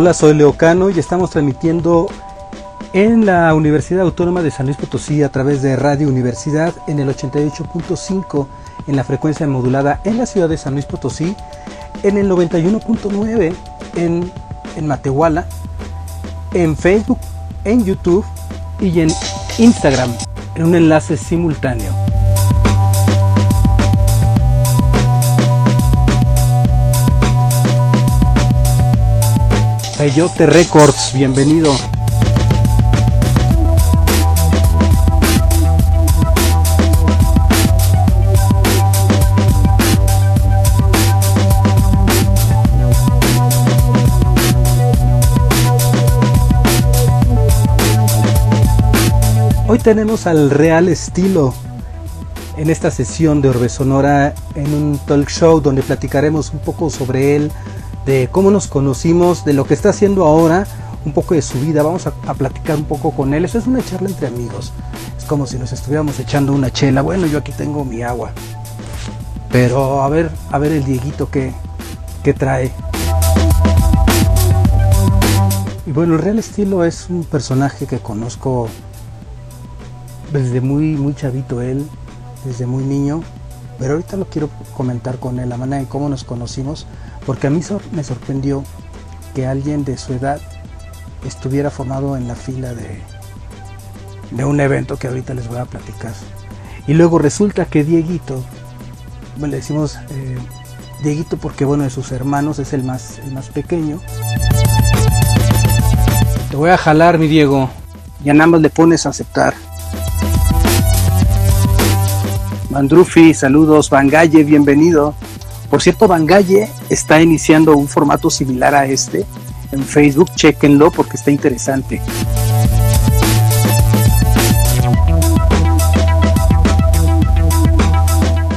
Hola, soy Leocano y estamos transmitiendo en la Universidad Autónoma de San Luis Potosí a través de Radio Universidad en el 88.5 en la frecuencia modulada en la ciudad de San Luis Potosí, en el 91.9 en, en Matehuala, en Facebook, en YouTube y en Instagram en un enlace simultáneo. Peyote Records, bienvenido. Hoy tenemos al Real Estilo en esta sesión de Orbe Sonora en un talk show donde platicaremos un poco sobre él, de cómo nos conocimos, de lo que está haciendo ahora, un poco de su vida. Vamos a, platicar un poco con él. Eso es una charla entre amigos. Es como si nos estuviéramos echando una chela. Bueno, yo aquí tengo mi agua. Pero a ver, a ver el Dieguito que, que trae. Y bueno, el Real Estilo es un personaje que conozco desde muy, muy chavito él, desde muy niño, pero ahorita lo quiero comentar con él, la manera en cómo nos conocimos, porque a mí me sorprendió que alguien de su edad estuviera formado en la fila de, de un evento que ahorita les voy a platicar. Y luego resulta que Dieguito, le decimos eh, Dieguito porque bueno, de sus hermanos es el más, el más pequeño. Te voy a jalar, mi Diego. Ya nada más le pones a aceptar. Mandrufi, saludos. Bangalle, bienvenido. Por cierto, Bangalle está iniciando un formato similar a este en Facebook. Chequenlo porque está interesante.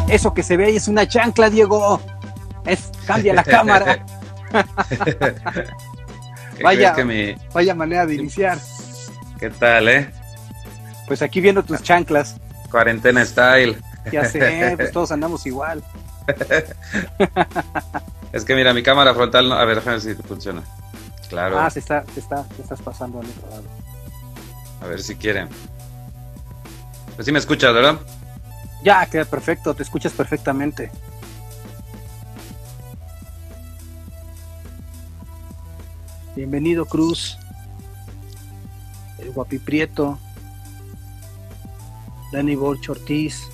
Eso que se ve ahí es una chancla, Diego. Es, cambia la cámara. vaya, vaya manera de iniciar. ¿Qué tal, eh? Pues aquí viendo tus chanclas. Cuarentena style. Ya sé, pues todos andamos igual. es que mira, mi cámara frontal, no... a ver, déjame ver si funciona. Claro. Ah, se está, se está, se estás pasando al otro lado. A ver si quieren. Pues sí me escuchas, ¿verdad? Ya, queda perfecto, te escuchas perfectamente. Bienvenido, Cruz. El guapiprieto. Dani Borch Ortiz.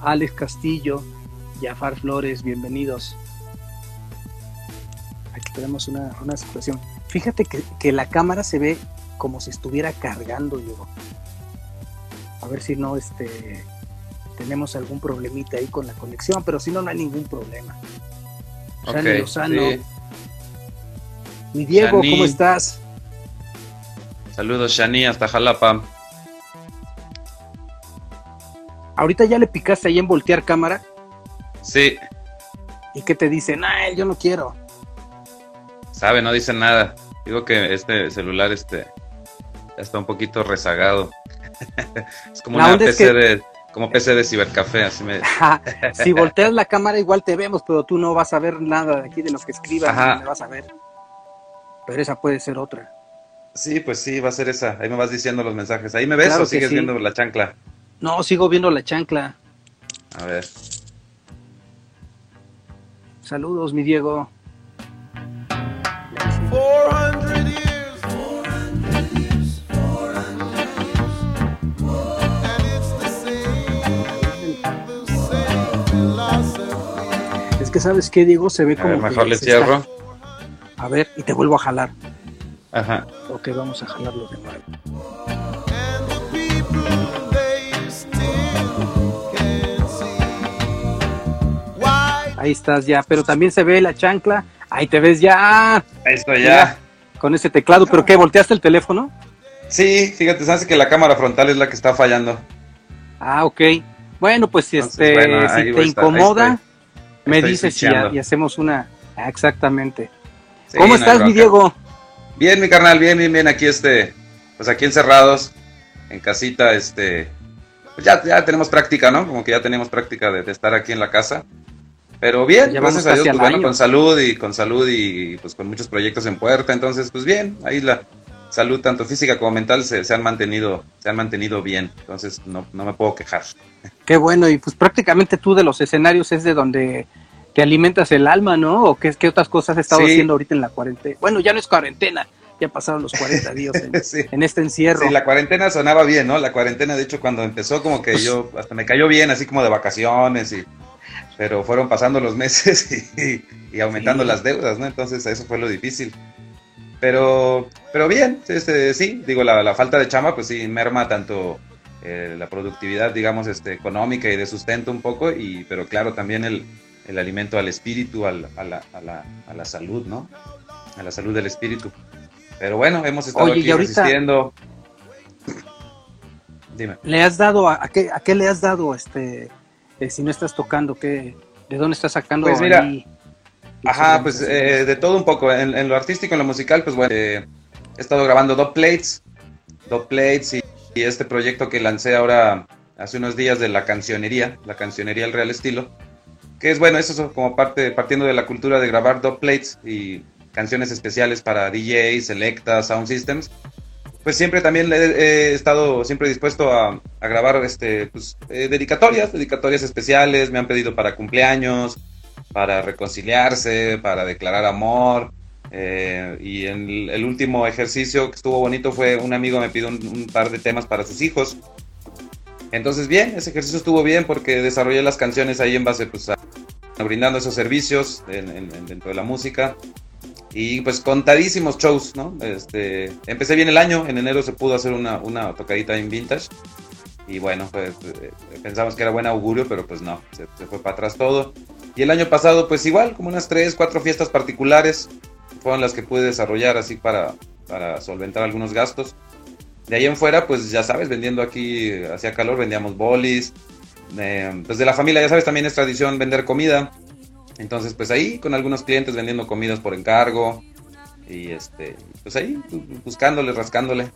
Alex Castillo, Jafar Flores, bienvenidos. Aquí tenemos una, situación. Fíjate que, la cámara se ve como si estuviera cargando, yo. A ver si no este, tenemos algún problemita ahí con la conexión, pero si no, no hay ningún problema. Okay, Lozano. Mi Diego, ¿cómo estás? Saludos, Shani, hasta Jalapa. ¿Ahorita ya le picaste ahí en voltear cámara? Sí. ¿Y qué te dicen? Ah, yo no quiero. Sabe, no dicen nada. Digo que este celular este está un poquito rezagado. es como una PC de como PC de cibercafé, así me Si volteas la cámara igual te vemos, pero tú no vas a ver nada de aquí de lo que escribas, no me vas a ver. Pero esa puede ser otra. Sí, pues sí, va a ser esa. Ahí me vas diciendo los mensajes. ¿Ahí me ves o sigues viendo la chancla? No, sigo viendo la chancla. A ver. Saludos, mi Diego. Es que sabes qué, Diego, se ve como. mejor le cierro. A ver, y te vuelvo a jalar. Ajá. Ok, vamos a jalarlo de nuevo. Ahí estás ya, pero también se ve la chancla. Ahí te ves ya. Esto ya. con ese teclado, ¿pero qué? ¿Volteaste el teléfono? Sí, fíjate, sabes que la cámara frontal es la que está fallando. Ah, ok. Bueno, pues si, este, si te incomoda, me dices y, hacemos una. Ah, exactamente. ¿Cómo estás, mi Diego? Bien, mi carnal, bien, bien, bien. Aquí, este, pues aquí encerrados, en casita, este. Pues ya, ya tenemos práctica, ¿no? Como que ya tenemos práctica de estar aquí en la casa. Pero bien, gracias a Dios, pues, bueno, con salud y con salud y pues con muchos proyectos en puerta, entonces pues bien, ahí la salud tanto física como mental se, se han mantenido se han mantenido bien, entonces no, no me puedo quejar. Qué bueno, y pues prácticamente tú de los escenarios es de donde te alimentas el alma, ¿no? ¿O qué, qué otras cosas has estado haciendo ahorita en la cuarentena? Bueno, ya no es cuarentena, ya pasaron los 40 días en, este encierro. Sí, la cuarentena sonaba bien, ¿no? La cuarentena, de hecho, cuando empezó, como que pues yo, hasta me cayó bien, así como de vacaciones, y pero fueron pasando los meses y, aumentando las deudas, ¿no? Entonces, eso fue lo difícil. Pero, pero bien, este, sí, digo, la, falta de chama, pues sí, merma tanto eh, la productividad, digamos, este, económica y de sustento un poco, y, pero claro, también el, el alimento al espíritu, al, a, la, a, la, a la salud, ¿no? A la salud del espíritu. Pero bueno, hemos estado aquí resistiendo. Dime. ¿Le has dado, a, qué, a qué le has dado, este, si no estás tocando, qué, de dónde estás sacando? Pues mira, ajá, pues eh, de todo un poco. En, lo artístico, en lo musical, pues bueno, eh, he estado grabando dos plates, dos plates y, este proyecto que lancé ahora hace unos días de la cancionería, la cancionería El Real Estilo, que es bueno, eso es como parte, partiendo de la cultura de grabar dos plates y canciones especiales para DJs, Selecta, Sound Systems, pues siempre también he, estado siempre dispuesto a, grabar este, pues, eh, dedicatorias, dedicatorias especiales, me han pedido para cumpleaños, para reconciliarse, para declarar amor. Eh, y el, último ejercicio que estuvo bonito fue un amigo me pidió un, par de temas para sus hijos. Entonces bien, ese ejercicio estuvo bien porque desarrollé las canciones ahí en base pues, a, brindando esos servicios dentro de la música y pues contadísimos shows, ¿no? Este, empecé bien el año, en enero se pudo hacer una, una tocadita en vintage y bueno, pues eh, pensamos que era buen augurio, pero pues no, se, fue para atrás todo. Y el año pasado pues igual, como unas tres, cuatro fiestas particulares fueron las que pude desarrollar así para, para solventar algunos gastos. De ahí en fuera, pues ya sabes, vendiendo aquí, hacía calor, vendíamos bolis. Eh, pues de la familia, ya sabes, también es tradición vender comida. Entonces, pues ahí con algunos clientes vendiendo comidas por encargo y este, pues ahí buscándole, rascándole.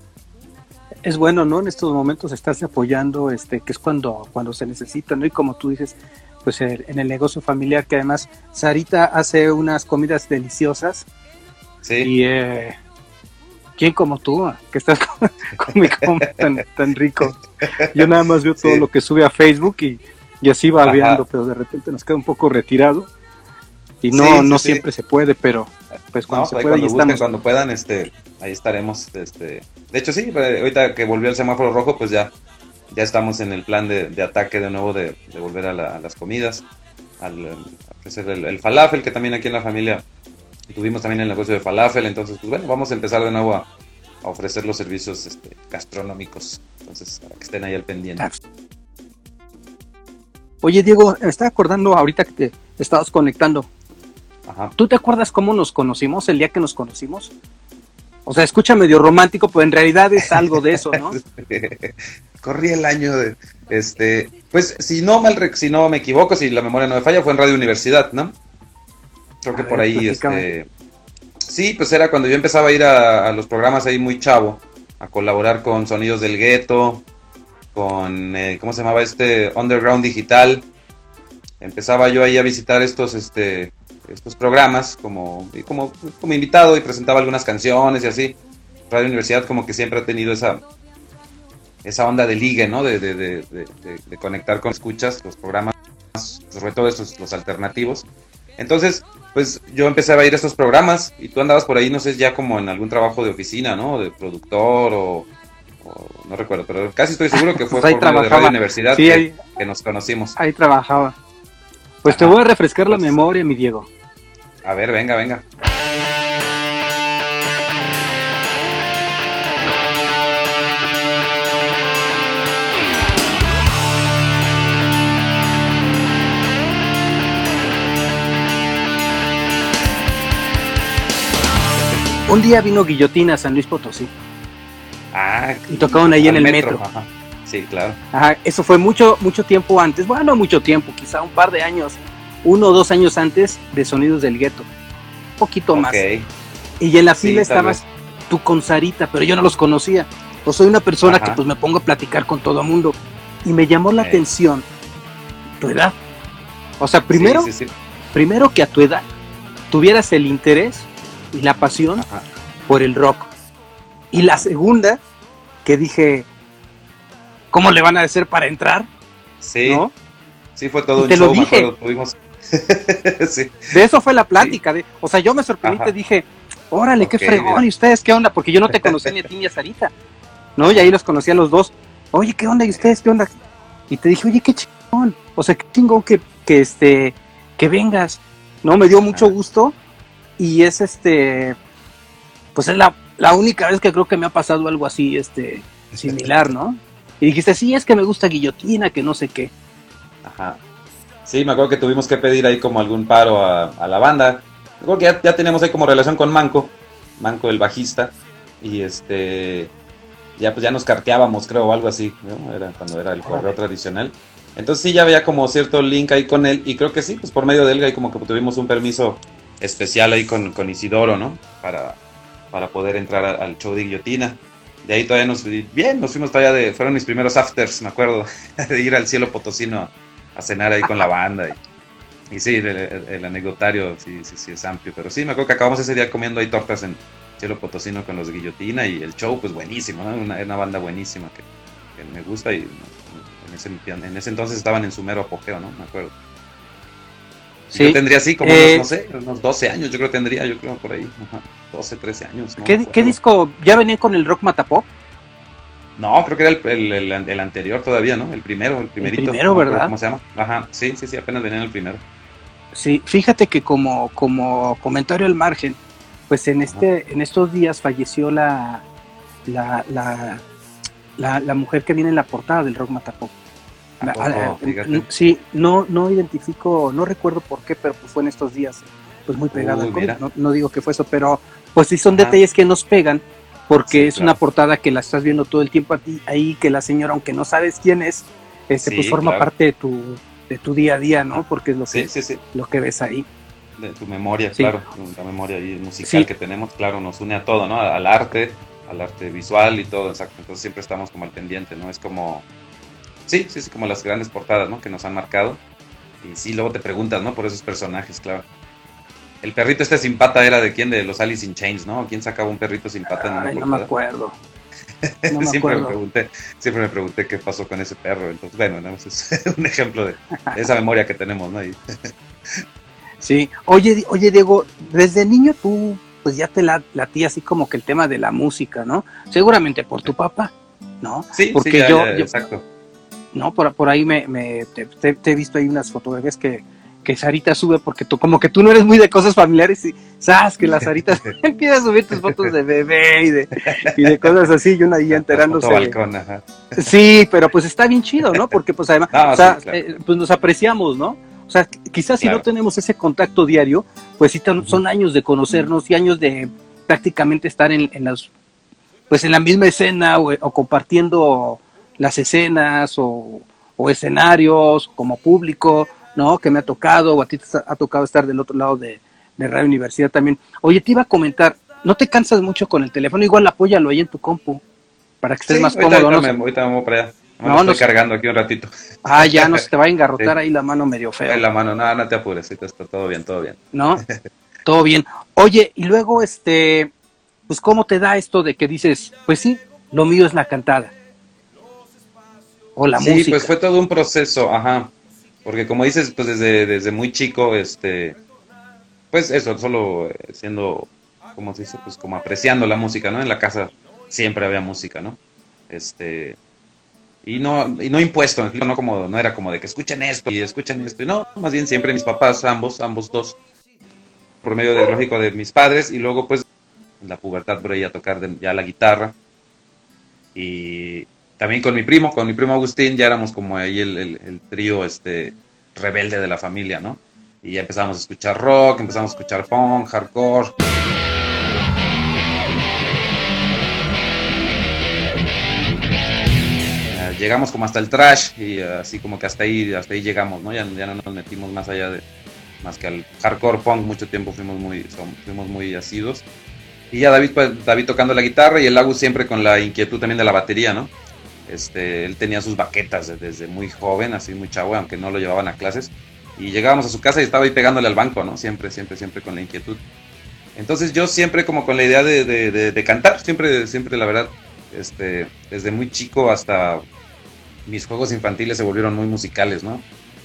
Es bueno, ¿no? En estos momentos estarse apoyando, este, que es cuando, cuando se necesita, ¿no? Y como tú dices, pues en el negocio familiar, que además Sarita hace unas comidas deliciosas. Sí. Y eh, ¿quién como tú? Que estás con, tan, tan rico. Yo nada más veo todo lo que sube a Facebook y, y así va viendo, pero de repente nos queda un poco retirado. Y no, no siempre se puede, pero pues cuando se pueda, cuando, cuando puedan, este, ahí estaremos. Este. De hecho, sí, eh, ahorita que volvió el semáforo rojo, pues ya, ya estamos en el plan de, ataque de nuevo de, volver a, las comidas, al, ofrecer el, falafel, que también aquí en la familia tuvimos también el negocio de falafel, entonces, pues bueno, vamos a empezar de nuevo a, ofrecer los servicios este, gastronómicos, entonces, para que estén ahí al pendiente. Oye, Diego, me estaba acordando ahorita que te estabas conectando ¿Tú te acuerdas cómo nos conocimos el día que nos conocimos? O sea, escucha medio romántico, pero en realidad es algo de eso, ¿no? Corrí el año de, este, pues si no mal, si no me equivoco, si la memoria no me falla, fue en Radio Universidad, ¿no? Creo que por ahí, este, sí, pues era cuando yo empezaba a ir a, los programas ahí muy chavo, a colaborar con Sonidos del Gueto, con, eh, ¿cómo se llamaba este? Underground Digital. Empezaba yo ahí a visitar estos, este, estos programas como, como, como invitado y presentaba algunas canciones y así. Radio Universidad como que siempre ha tenido esa, esa onda de ligue, ¿no? De, de, de, de, conectar con escuchas, los programas, sobre todo estos, los alternativos. Entonces, pues yo empecé a ir a estos programas y tú andabas por ahí, no sé, ya como en algún trabajo de oficina, ¿no? De productor o, no recuerdo, pero casi estoy seguro que fue pues por de Radio Universidad que, nos conocimos. Ahí trabajaba. Pues te voy a refrescar la memoria, mi Diego. A ver, venga, venga. Un día vino Guillotina a San Luis Potosí. Ah, y tocaron ahí en el metro. Sí, claro. Ajá, eso fue mucho, mucho tiempo antes. Bueno, mucho tiempo, quizá un par de años uno o dos años antes de Sonidos del Gueto, un poquito más. Y en la fila estabas tú con Sarita, pero yo no los conocía. Pues soy una persona que pues me pongo a platicar con todo el mundo y me llamó la atención tu edad. O sea, primero primero que a tu edad tuvieras el interés y la pasión por el rock. Y la segunda, que dije, ¿cómo le van a hacer para entrar? Sí. Sí, fue todo un te show, lo dije. De eso fue la plática. De, o sea, yo me sorprendí y te dije, órale, qué fregón, ¿y ustedes qué onda? Porque yo no te conocí ni a ti ni a Sarita. ¿No? Y ahí los conocí a los dos. Oye, ¿qué onda? ¿Y ustedes qué onda? Y te dije, oye, qué chingón. O sea, qué chingón que, que este, que vengas. ¿No? Me dio mucho gusto. Y es este, pues es la, la única vez que creo que me ha pasado algo así, este, similar, ¿no? Y dijiste, sí, es que me gusta guillotina, que no sé qué. Ajá. Sí, me acuerdo que tuvimos que pedir ahí como algún paro a, la banda. Me que ya, ya, teníamos ahí como relación con Manco, Manco el bajista, y este, ya pues ya nos carteábamos, creo, o algo así, ¿no? Era cuando era el correo tradicional. Entonces sí, ya había como cierto link ahí con él, y creo que sí, pues por medio de él ahí como que tuvimos un permiso especial ahí con, con Isidoro, ¿no? Para, para poder entrar al show de Guillotina. De ahí todavía nos, bien, nos fuimos todavía de, fueron mis primeros afters, me acuerdo, de ir al cielo potosino a cenar ahí con la banda. Y, y sí, el, anecdotario sí, sí, sí es amplio. Pero sí, me acuerdo que acabamos ese día comiendo ahí tortas en Cielo Potosino con los Guillotina y el show, pues buenísimo, ¿no? Una, una banda buenísima que, me gusta y en ese, en ese, entonces estaban en su mero apogeo, ¿no? Me acuerdo. Sí. Yo tendría así como, unos, eh, no sé, unos 12 años, yo creo que tendría, yo creo por ahí, 12, 13 años. ¿Qué, ¿Qué, disco? ¿Ya venía con el Rock Matapop? No, creo que era el, el, el, anterior todavía, ¿no? El primero, el primerito. El primero, ¿verdad? ¿Cómo se llama? Ajá, sí, sí, sí, apenas venía en el primero. Sí, fíjate que como, como comentario al margen, pues en este, en estos días falleció la, la, la, la, mujer que viene en la portada del Rock Matapop. Ah, sí, no, no identifico, no recuerdo por qué, pero pues fue en estos días, pues muy pegado no, no, digo que fue eso, pero pues sí son detalles que nos pegan porque es una portada que la estás viendo todo el tiempo a ti, ahí que la señora, aunque no sabes quién es, este, pues forma parte de tu, de tu día a día, ¿no? Porque es lo que, lo que ves ahí. De tu memoria, claro, la memoria musical que tenemos, claro, nos une a todo, ¿no? Al arte, al arte visual y todo, exacto. Entonces siempre estamos como al pendiente, ¿no? Es como, sí, sí, sí, como las grandes portadas, ¿no? Que nos han marcado. Y sí, luego te preguntas, ¿no? Por esos personajes, claro. El perrito este sin pata era de quién, de los Alice in Chains, ¿no? ¿Quién sacaba un perrito sin pata? Ay, no me acuerdo. siempre, Me pregunté, siempre me pregunté qué pasó con ese perro. Entonces, bueno, es un ejemplo de esa memoria que tenemos, ¿no? sí. Oye, oye, Diego, desde niño tú pues ya te latía así como que el tema de la música, ¿no? Seguramente por tu papá, ¿no? Sí, porque yo, exacto. No, por, por ahí me, me te, he visto ahí unas fotografías que que Sarita sube porque tú, como que tú no eres muy de cosas familiares y sabes que la Sarita empieza a subir tus fotos de bebé y de, y de cosas así y una ahí enterándose. Sí, pero pues está bien chido, ¿no? Porque pues además, o sea, eh, pues nos apreciamos, ¿no? O sea, quizás si no tenemos ese contacto diario, pues sí son años de conocernos y años de prácticamente estar en, las, pues en la misma escena o, o compartiendo las escenas o, o escenarios como público ¿no? Que me ha tocado, o a ti te ha tocado estar del otro lado de, de Radio Universidad también. Oye, te iba a comentar, ¿no te cansas mucho con el teléfono? Igual apóyalo ahí en tu compu, para que estés más cómodo. ¿no? Me, ahorita para allá. no, estoy cargando aquí un ratito. Ah, ya no se te va a engarrotar ahí la mano medio fea. la mano, nada, no, te apures, está todo bien, todo bien. ¿No? todo bien. Oye, y luego, este, pues, ¿cómo te da esto de que dices, pues sí, lo mío es la cantada? O la música. Sí, pues fue todo un proceso, ajá. Porque como dices, pues desde, desde muy chico, este, pues eso, solo eh, siendo, como se dice? Pues como apreciando la música, ¿no? En la casa siempre había música, ¿no? Este, y no, y no impuesto, no como, no era como de que escuchen esto y escuchen esto, no, más bien siempre mis papás, ambos, ambos dos, por medio del lógico de mis padres, y luego pues en la pubertad por ahí a tocar ya la guitarra, y también con mi primo, con mi primo Agustín, ya éramos como ahí el, trío este, rebelde de la familia, ¿no? Y ya empezamos a escuchar rock, empezamos a escuchar punk, hardcore. Eh, llegamos como hasta el trash y así como que hasta ahí, hasta ahí llegamos, ¿no? Ya, ya no nos metimos más allá de, más que al hardcore punk, mucho tiempo fuimos muy, fuimos muy asidos. Y ya David, pues, David tocando la guitarra y el Agus siempre con la inquietud también de la batería, ¿no? Este, él tenía sus baquetas desde muy joven, así muy chavo, aunque no lo llevaban a clases. y llegábamos a su casa y estaba ahí pegándole al banco, ¿no? Siempre, siempre, siempre con la inquietud. Entonces yo siempre como con la idea de, de, cantar, siempre, siempre la verdad, este, desde muy chico hasta mis juegos infantiles se volvieron muy musicales, ¿no?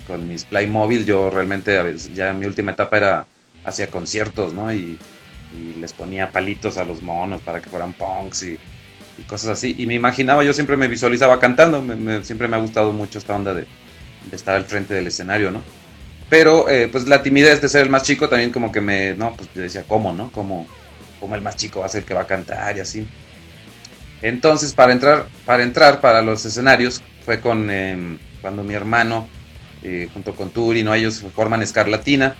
Con mis Playmobil yo realmente a veces, ya mi última etapa era hacia conciertos, ¿no? Y, les ponía palitos a los monos para que fueran punks y, cosas así. Y me imaginaba, yo siempre me visualizaba cantando, siempre me ha gustado mucho esta onda de, de estar al frente del escenario, ¿no? Pero eh, pues la timidez de ser el más chico también como que me, no, pues decía, ¿cómo, no? ¿Cómo, cómo el más chico va a ser el que va a cantar y así? Entonces, para entrar, para entrar para los escenarios, fue con em, cuando mi hermano, eh, junto con Turi, ¿no? ellos forman Escarlatina,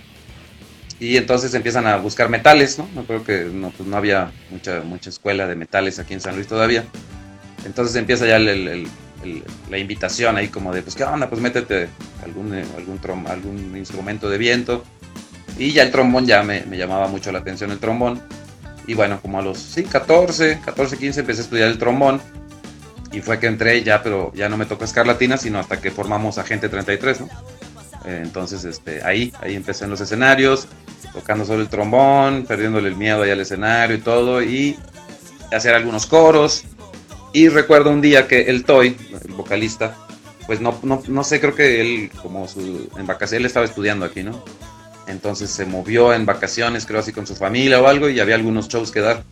y entonces empiezan a buscar metales, ¿no? No creo que no, pues no había mucha, mucha escuela de metales aquí en San Luis todavía. Entonces empieza ya el, la invitación ahí como de, pues, ¿qué onda? Pues métete algún, eh, algún, algún instrumento de viento. Y ya el trombón ya me, me, llamaba mucho la atención el trombón. Y bueno, como a los sí, 14, 14, 15 empecé a estudiar el trombón. Y fue que entré ya, pero ya no me tocó escarlatina, sino hasta que formamos Agente 33, ¿no? Entonces, este, ahí, ahí empecé en los escenarios, tocando solo el trombón, perdiéndole el miedo ahí al escenario y todo, y hacer algunos coros. Y recuerdo un día que el Toy, el vocalista, pues no, no, no sé, creo que él, como su, en vacaciones, él estaba estudiando aquí, ¿no? Entonces se movió en vacaciones, creo así con su familia o algo, y había algunos shows que dar.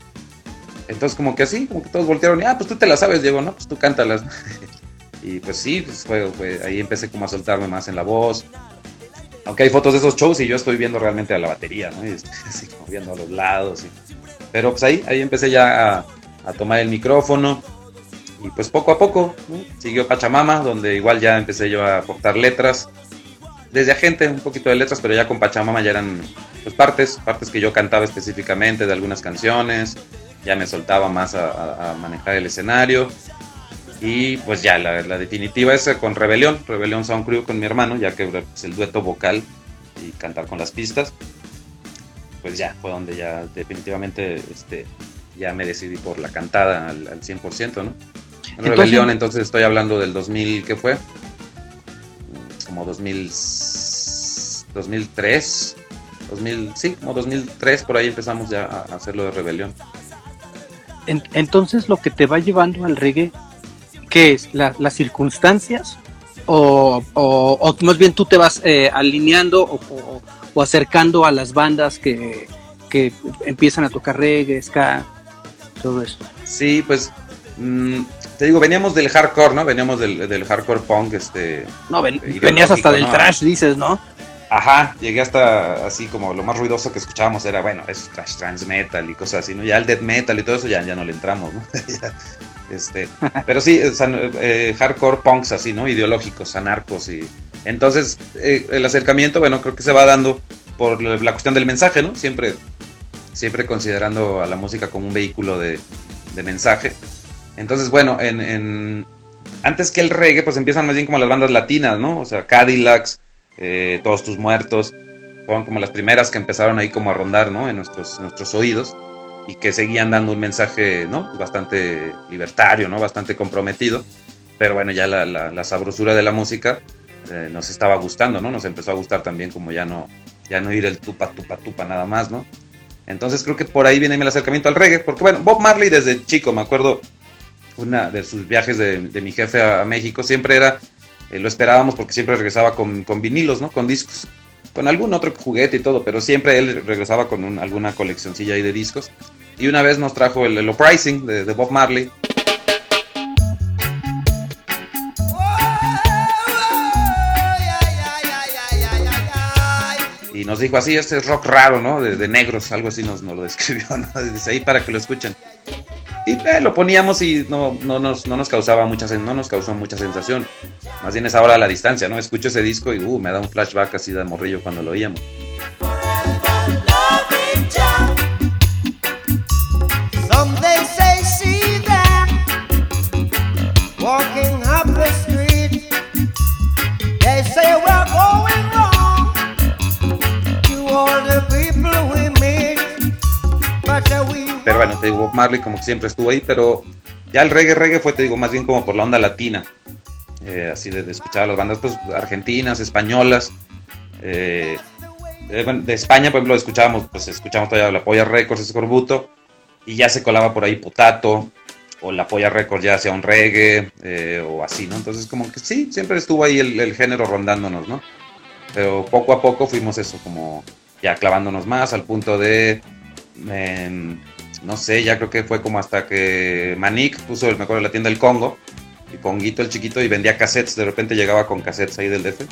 Entonces como que así, como que todos voltearon, y, ah, pues tú te las sabes, Diego, ¿no? Pues tú cántalas. y pues sí, pues fue, ahí empecé como a soltarme más en la voz. Aunque hay fotos de esos shows y yo estoy viendo realmente a la batería, ¿no? Y estoy así como viendo a los lados. Pero pues ahí, ahí empecé ya a, a tomar el micrófono y pues poco a poco siguió Pachamama, donde igual ya empecé yo a aportar letras. Desde agente, un poquito de letras, pero ya con Pachamama ya eran pues, partes, partes que yo cantaba específicamente de algunas canciones. Ya me soltaba más a, manejar el escenario. Y pues ya, la, definitiva es con Rebelión, Rebelión Sound Crew con mi hermano, ya que es el dueto vocal y cantar con las pistas. Pues ya, fue donde ya definitivamente este, ya me decidí por la cantada al, al 100%, ¿no? Rebelión, entonces estoy hablando del 2000, ¿qué fue? Como 2000, 2003, 2000, sí, como 2003, por ahí empezamos ya a hacerlo de Rebelión. entonces lo que te va llevando al reggae, ¿qué es? ¿Las circunstancias? O, o, más bien tú te vas eh, alineando o, o, acercando a las bandas que, que empiezan a tocar reggae, ska, todo esto. Sí, pues mm, te digo, veníamos del hardcore, ¿no? Veníamos del, hardcore punk, este... No, venías hasta del trash, dices, ¿no? Ajá, llegué hasta así como lo más ruidoso que escuchábamos era, bueno, es trash, trans metal y cosas así, ¿no? Ya el death metal y todo eso ya, ya no le entramos, ¿no? este, pero sí, eh, hardcore punks así, ¿no? Ideológicos, anarcos y... Entonces, eh, el acercamiento, bueno, creo que se va dando por la cuestión del mensaje, ¿no? Siempre, siempre considerando a la música como un vehículo de, de mensaje. Entonces, bueno, en, antes que el reggae, pues empiezan más bien como las bandas latinas, ¿no? O sea, Cadillacs, eh, Todos tus muertos, fueron como las primeras que empezaron ahí como a rondar, ¿no? En nuestros, nuestros oídos y que seguían dando un mensaje, ¿no? Bastante libertario, ¿no? Bastante comprometido. Pero bueno, ya la, la, sabrosura de la música eh, nos estaba gustando, ¿no? Nos empezó a gustar también como ya no, ya no ir el tupa, tupa, tupa nada más, ¿no? Entonces creo que por ahí viene el acercamiento al reggae, porque bueno, Bob Marley desde chico, me acuerdo, una de sus viajes de, mi jefe a, México siempre era, eh, lo esperábamos porque siempre regresaba con, vinilos, ¿no? Con discos. Con algún otro juguete y todo, pero siempre él regresaba con alguna coleccioncilla ahí de discos. Y una vez nos trajo el, el Uprising de, Bob Marley, y nos dijo así, este es rock raro, ¿no? De, negros, algo así nos, nos, lo describió, ¿no? Dice ahí para que lo escuchen. Y eh, lo poníamos y no, no, nos, no nos causaba mucha no nos causó mucha sensación. Más bien es ahora a la distancia, ¿no? Escucho ese disco y uh, me da un flashback así de morrillo cuando lo oíamos. Bueno, te digo, Marley como que siempre estuvo ahí, pero ya el reggae, reggae fue, te digo, más bien como por la onda latina. Eh, así de, escuchar a las bandas pues, argentinas, españolas. Eh, de, España, por ejemplo, escuchábamos, pues escuchábamos todavía la Polla Records, Escorbuto, y ya se colaba por ahí Potato, o la Polla Records ya hacía un reggae, eh, o así, ¿no? Entonces, como que sí, siempre estuvo ahí el, género rondándonos, ¿no? Pero poco a poco fuimos eso, como ya clavándonos más al punto de, em, no sé, ya creo que fue como hasta que Manik puso, me acuerdo, la tienda del Congo, y Ponguito el chiquito, y vendía cassettes, de repente llegaba con cassettes ahí del DF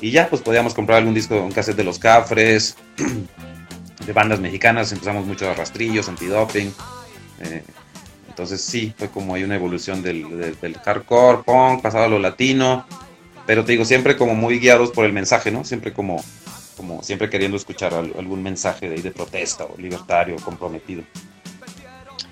y ya, pues podíamos comprar algún disco, un cassette de los Cafres, de bandas mexicanas, empezamos mucho a rastrillos, antidoping. Eh, entonces sí, fue como hay una evolución del, hardcore, punk, pasado a lo latino, pero te digo, siempre como muy guiados por el mensaje, ¿no? Siempre como, como siempre queriendo escuchar algún mensaje de, de protesta o libertario, comprometido.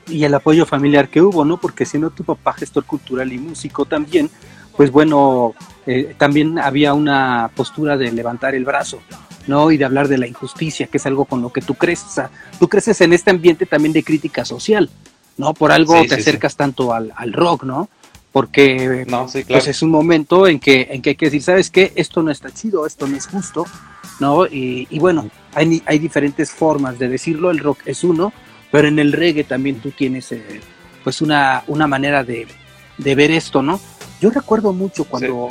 Y el apoyo familiar que hubo, ¿no? Porque siendo tu papá gestor cultural y músico también, pues bueno, eh, también había una postura de levantar el brazo, ¿no? Y de hablar de la injusticia, que es algo con lo que tú creces. O sea, tú creces en este ambiente también de crítica social, ¿no? Por algo te acercas tanto al, rock, ¿no? Porque pues es un momento en que, en que hay que decir, ¿sabes qué? Esto no está chido, esto no es justo, ¿no? Y, bueno, hay, hay diferentes formas de decirlo, el rock es uno, pero en el reggae también tú tienes eh, pues una, una manera de, de ver esto, ¿no? Yo recuerdo mucho cuando,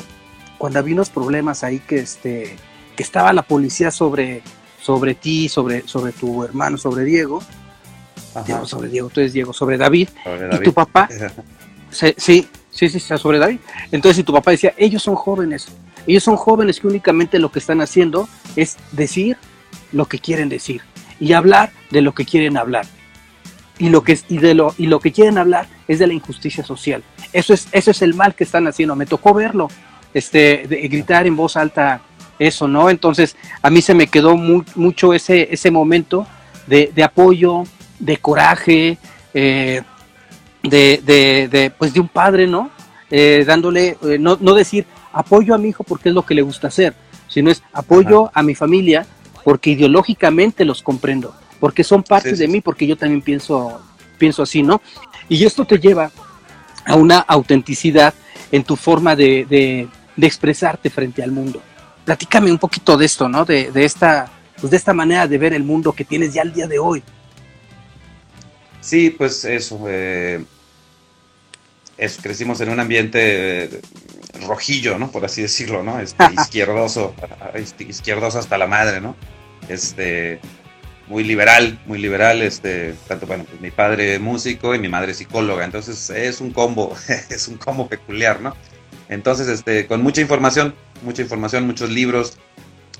cuando había unos problemas ahí que, este, que estaba la policía sobre, sobre ti, sobre, sobre tu hermano, sobre Diego. sobre Diego, tú eres Diego, sobre David. Y tu papá, sí, sí, sí, sí, sobre David. Entonces, y tu papá decía, ellos son jóvenes, ellos son jóvenes que únicamente lo que están haciendo es decir lo que quieren decir y hablar de lo que quieren hablar y lo que y de lo y lo que quieren hablar es de la injusticia social. Eso es eso es el mal que están haciendo. Me tocó verlo, este, gritar en voz alta eso, ¿no? Entonces a mí se me quedó mucho ese ese momento de, apoyo, de coraje, eh, de, de, pues de un padre, ¿no? Eh, dándole, eh, no, no decir apoyo a mi hijo porque es lo que le gusta hacer, sino es apoyo a mi familia porque ideológicamente los comprendo porque son partes de mí, porque yo también pienso, pienso así, ¿no? Y esto te lleva a una autenticidad en tu forma de, expresarte frente al mundo. Platícame un poquito de esto, ¿no? De, esta, pues de esta manera de ver el mundo que tienes ya al día de hoy. Sí, pues eso. Eh, crecimos en un ambiente eh, rojillo, ¿no? Por así decirlo, ¿no? Este, izquierdoso, izquierdoso hasta la madre, ¿no? Este, muy liberal, muy liberal, este, tanto, bueno, pues mi padre músico y mi madre psicóloga, entonces es un combo, es un combo peculiar, ¿no? Entonces, este, con mucha información, mucha información, muchos libros,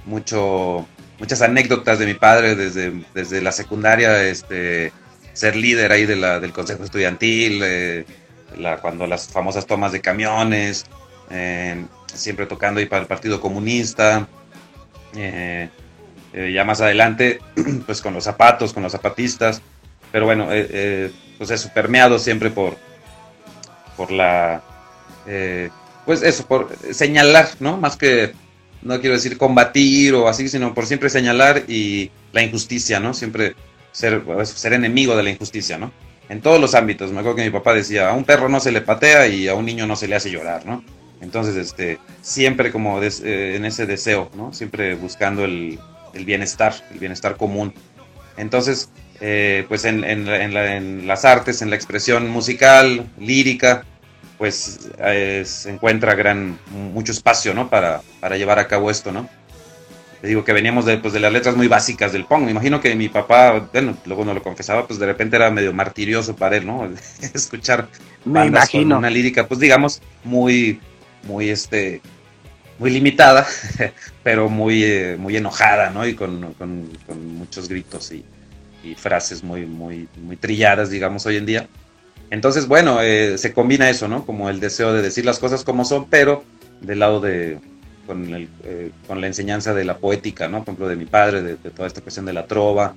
mucho, muchas anécdotas de mi padre desde, desde la secundaria, este, ser líder ahí de la, del consejo estudiantil, eh, la, cuando las famosas tomas de camiones, eh, siempre tocando ahí para el Partido Comunista, eh, eh, ya más adelante, pues con los zapatos, con los zapatistas, pero bueno, eh, pues eso, permeado siempre por, por la, pues eso, por señalar, ¿no? Más que, no quiero decir combatir o así, sino por siempre señalar y la injusticia, ¿no? Siempre ser, ser enemigo de la injusticia, ¿no? En todos los ámbitos. Me acuerdo que mi papá decía, a un perro no se le patea y a un niño no se le hace llorar, ¿no? Entonces, este, siempre como en ese deseo, ¿no? Siempre buscando el, el bienestar, el bienestar común. Entonces, eh, pues en, las artes, en la expresión musical, lírica, pues eh, se encuentra gran, mucho espacio, ¿no? Para, para llevar a cabo esto, ¿no? Te digo que veníamos de, pues, de las letras muy básicas del punk. Me imagino que mi papá, bueno, luego no lo confesaba, pues de repente era medio martirioso para él, ¿no? Escuchar Me imagino. una lírica, pues digamos, muy, muy, este, muy limitada, pero muy, eh, muy enojada, ¿no? Y con, muchos gritos y, frases muy, muy, muy trilladas, digamos, hoy en día. Entonces, bueno, eh, se combina eso, ¿no? Como el deseo de decir las cosas como son, pero del lado de, con, el, eh, con la enseñanza de la poética, ¿no? Por ejemplo, de mi padre, de, toda esta cuestión de la trova,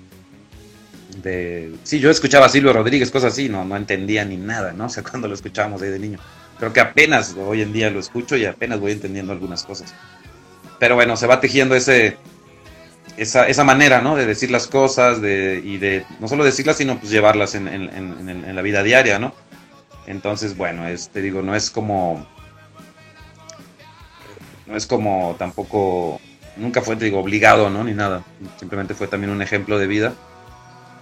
de... Sí, yo escuchaba a Silvio Rodríguez, cosas así, no, no entendía ni nada, ¿no? O sea, cuando lo escuchábamos ahí de niño. Creo que apenas hoy en día lo escucho y apenas voy entendiendo algunas cosas. Pero bueno, se va tejiendo ese, esa, esa manera, ¿no? De decir las cosas de, y de no solo decirlas, sino pues llevarlas en, en, en, la vida diaria, ¿no? Entonces, bueno, es, te digo, no es como, no es como tampoco nunca fue, digo, obligado, ¿no? Ni nada. Simplemente fue también un ejemplo de vida.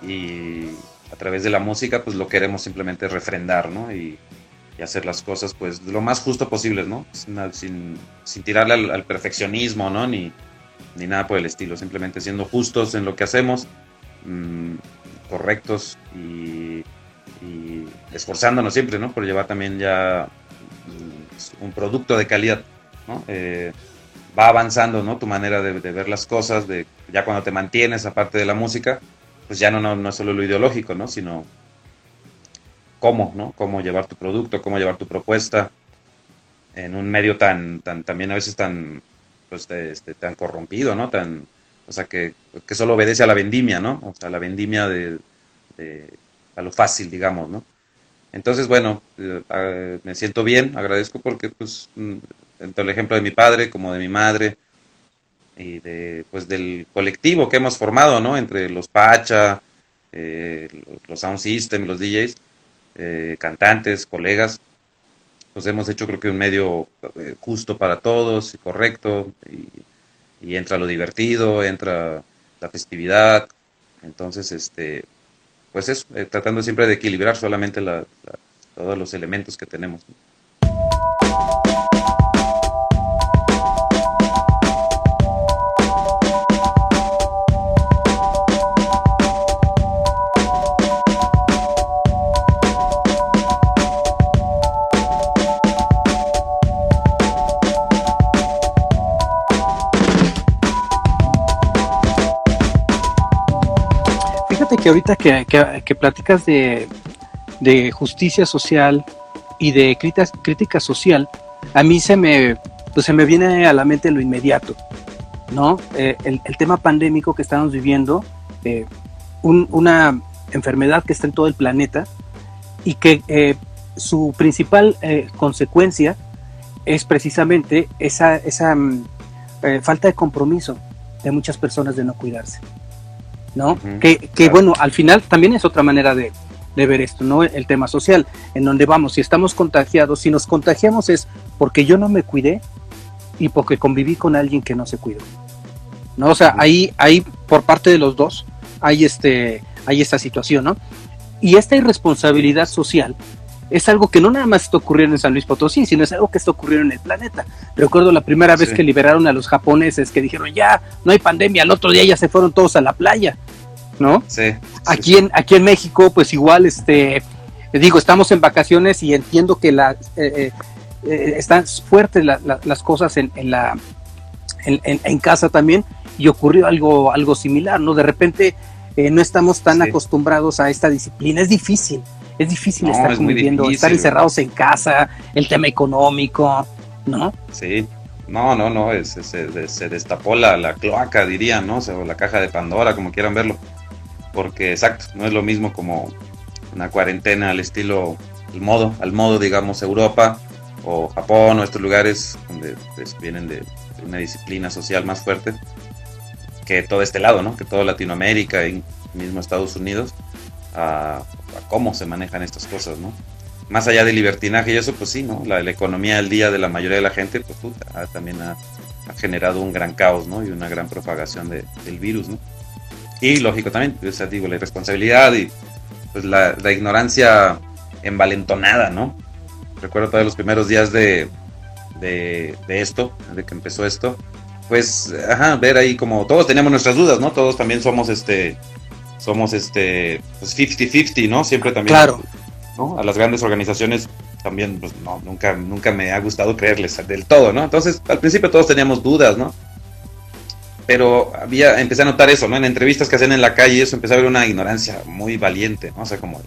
Y a través de la música, pues lo queremos simplemente refrendar, ¿no? Y, hacer las cosas, pues, lo más justo posible, ¿no? Sin, sin, tirarle al, perfeccionismo, ¿no? Ni, ni nada por el estilo. Simplemente siendo justos en lo que hacemos, mm, correctos y, y, esforzándonos siempre, ¿no? Por llevar también ya mm, un producto de calidad, ¿no? Eh, va avanzando, ¿no? Tu manera de, ver las cosas, de ya cuando te mantienes aparte de la música, pues ya no, no, no es solo lo ideológico, ¿no? Sino cómo, ¿no? Cómo llevar tu producto, cómo llevar tu propuesta en un medio tan, tan también a veces tan, pues, este, tan corrompido, ¿no? Tan, o sea, que, que solo obedece a la vendimia, ¿no? O sea, la vendimia de, a lo fácil, digamos, ¿no? Entonces, bueno, eh, me siento bien, agradezco porque, pues, mm, tanto el ejemplo de mi padre como de mi madre y de, pues, del colectivo que hemos formado, ¿no? Entre los Pacha, eh, los Sound System, los DJs, eh, cantantes, colegas, pues hemos hecho creo que un medio eh, justo para todos y correcto y, entra lo divertido, entra la festividad, entonces este pues eso, tratando siempre de equilibrar solamente todos los elementos que tenemos. Que ahorita que, platicas de, justicia social y de crítica, crítica social, a mí se me, pues se me viene a la mente lo inmediato, ¿no? Eh, el, tema pandémico que estamos viviendo, eh, una enfermedad que está en todo el planeta y que eh, su principal consecuencia es precisamente esa, esa mm, falta de compromiso de muchas personas de no cuidarse. ¿No? que, bueno, al final también es otra manera de, ver esto, ¿no? El tema social, en donde vamos, si estamos contagiados, si nos contagiamos es porque yo no me cuidé y porque conviví con alguien que no se cuidó. ¿No? O sea, ahí, ahí por parte de los dos hay este, hay esta situación, ¿no? Y esta irresponsabilidad social es algo que no nada más está ocurriendo en San Luis Potosí, sino es algo que está ocurriendo en el planeta. Recuerdo la primera vez que liberaron a los japoneses que dijeron, ya, no hay pandemia, al otro día ya se fueron todos a la playa, ¿no? Sí. aquí, En, aquí en México, pues igual, este, digo, estamos en vacaciones y entiendo que la, eh, eh, están fuertes las cosas en, la, en, casa también y ocurrió algo, algo similar, ¿no? De repente eh, no estamos tan acostumbrados a esta disciplina, es difícil es difícil estar conviviendo, estar encerrados en casa, el tema económico, ¿no? Sí, no, no, no, se, destapó la, la, cloaca, diría, ¿no? O la caja de Pandora, como quieran verlo. Porque, exacto, no es lo mismo como una cuarentena al estilo, al modo, al modo, digamos, Europa o Japón o estos lugares donde pues, vienen de, una disciplina social más fuerte que todo este lado, ¿no? Que toda Latinoamérica y mismo Estados Unidos. A cómo se manejan estas cosas, ¿no? Más allá del libertinaje y eso, pues sí, ¿no? La, economía del día de la mayoría de la gente, pues también ha, generado un gran caos, ¿no? Y una gran propagación del virus, ¿no? Y lógico también, sea, digo, la irresponsabilidad y pues la, ignorancia envalentonada, ¿no? Recuerdo todos los primeros días de, de, de, esto, de que empezó esto, pues, ajá, ver ahí como todos teníamos nuestras dudas, ¿no? Todos también somos, este, somos este pues 50-50, ¿no? Siempre también claro. ¿no? a las grandes organizaciones también pues no nunca nunca me ha gustado creerles del todo, ¿no? Entonces, al principio todos teníamos dudas, ¿no? Pero había empecé a notar eso, ¿no? En entrevistas que hacían en la calle, eso empecé a ver una ignorancia muy valiente, ¿no? O sea, como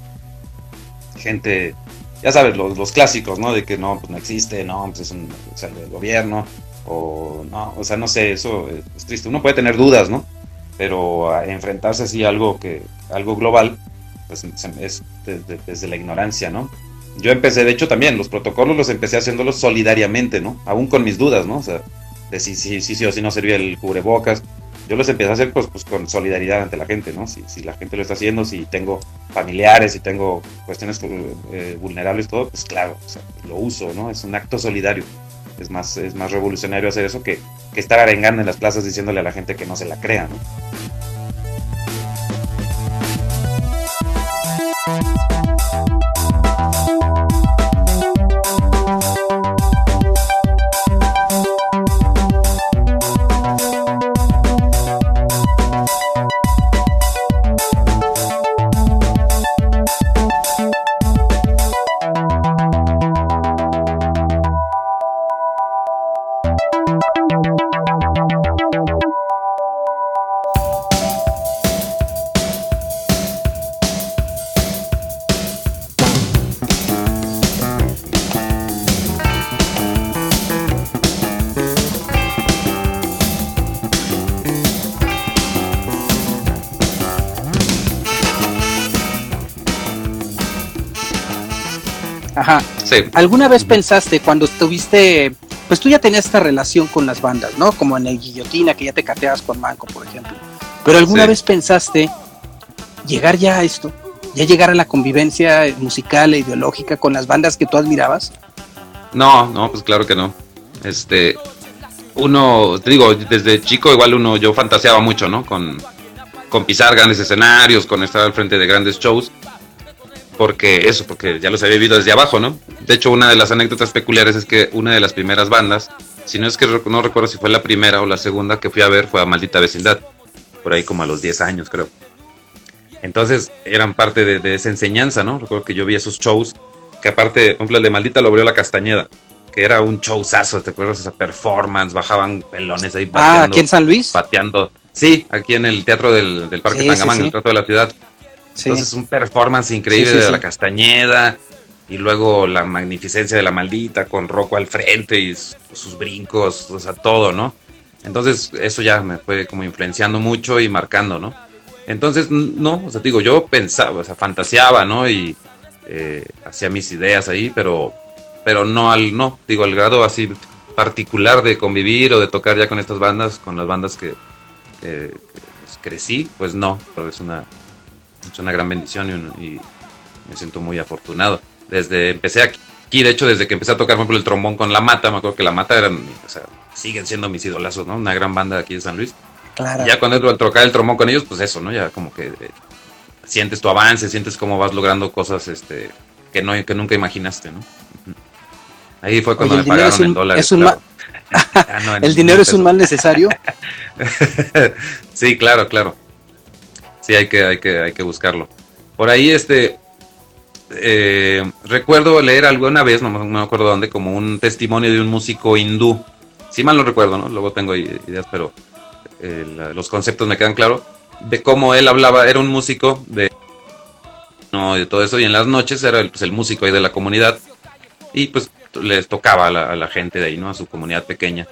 gente ya sabes, los, los clásicos, ¿no? De que no, pues no existe, no, pues es un o sea, el gobierno, o no, o sea, no sé, eso es triste. Uno puede tener dudas, ¿no? Pero a enfrentarse así a algo, que, algo global, pues es desde, la ignorancia, ¿no? Yo empecé, de hecho también, los protocolos los empecé haciéndolos solidariamente, ¿no? Aún con mis dudas, ¿no? O sea, de si sí si, si, o si no servía el cubrebocas. Yo los empecé a hacer pues, pues con solidaridad ante la gente, ¿no? Si, si la gente lo está haciendo, si tengo familiares, si tengo cuestiones eh, vulnerables, todo, pues claro, lo uso, ¿no? Es un acto solidario. Es más, es más revolucionario hacer eso que, que estar arengando en las plazas diciéndole a la gente que no se la crea, ¿no? ¿Alguna vez pensaste cuando estuviste, pues tú ya tenías esta relación con las bandas, ¿no? Como en el Guillotina, que ya te cateabas con Manco, por ejemplo. Pero ¿alguna vez pensaste llegar ya a esto? ¿Ya llegar a la convivencia musical e ideológica con las bandas que tú admirabas? No, no, pues claro que no. Este, uno, te digo, desde chico igual uno, yo fantaseaba mucho, ¿no? Con, con pisar grandes escenarios, con estar al frente de grandes shows porque eso, porque ya los había vivido desde abajo, ¿no? De hecho, una de las anécdotas peculiares es que una de las primeras bandas, si no es que no recuerdo si fue la primera o la segunda que fui a ver, fue a Maldita Vecindad, por ahí como a los 10 años, creo. Entonces, eran parte de, esa enseñanza, ¿no? Recuerdo que yo vi esos shows, que aparte, por ejemplo, el de Maldita lo abrió La Castañeda, que era un showzazo, ¿te acuerdas? Esa performance, bajaban pelones ahí pateando. Ah, aquí en San Luis. Pateando. Sí, aquí en el teatro del, Parque Tangamán, en el teatro de la ciudad. Entonces, un performance increíble de la Castañeda y luego la magnificencia de la maldita con Rocco al frente y sus brincos, o sea, todo, ¿no? Entonces, eso ya me fue como influenciando mucho y marcando, ¿no? Entonces, no, o sea, digo, yo pensaba, o sea, fantaseaba, ¿no? Y eh, hacía mis ideas ahí, pero, pero no al, no, digo, al grado así particular de convivir o de tocar ya con estas bandas, con las bandas que, pues, crecí, pues no, pero es una, es una gran bendición y, me siento muy afortunado. Desde empecé aquí, de hecho, desde que empecé a tocar, por ejemplo, el trombón con La Mata, me acuerdo que La Mata eran, o sea, siguen siendo mis idolazos, ¿no? Una gran banda aquí en San Luis. Claro. ya cuando entro al tocar el trombón con ellos, pues eso, ¿no? Ya como que eh, sientes tu avance, sientes cómo vas logrando cosas este, que, no, que nunca imaginaste, ¿no? Ahí fue cuando me pagaron el dólar. Ah, ¿El dinero es un mal necesario? sí, claro, claro sí hay que, hay que, hay que buscarlo. Por ahí, este, eh, recuerdo leer alguna vez, no, me acuerdo dónde, como un testimonio de un músico hindú. Sí mal no recuerdo, ¿no? Luego tengo ideas, pero eh, los conceptos me quedan claros. De cómo él hablaba, era un músico de, no, de todo eso, y en las noches era el, pues, el músico ahí de la comunidad. Y pues les tocaba a la, a la, gente de ahí, ¿no? A su comunidad pequeña.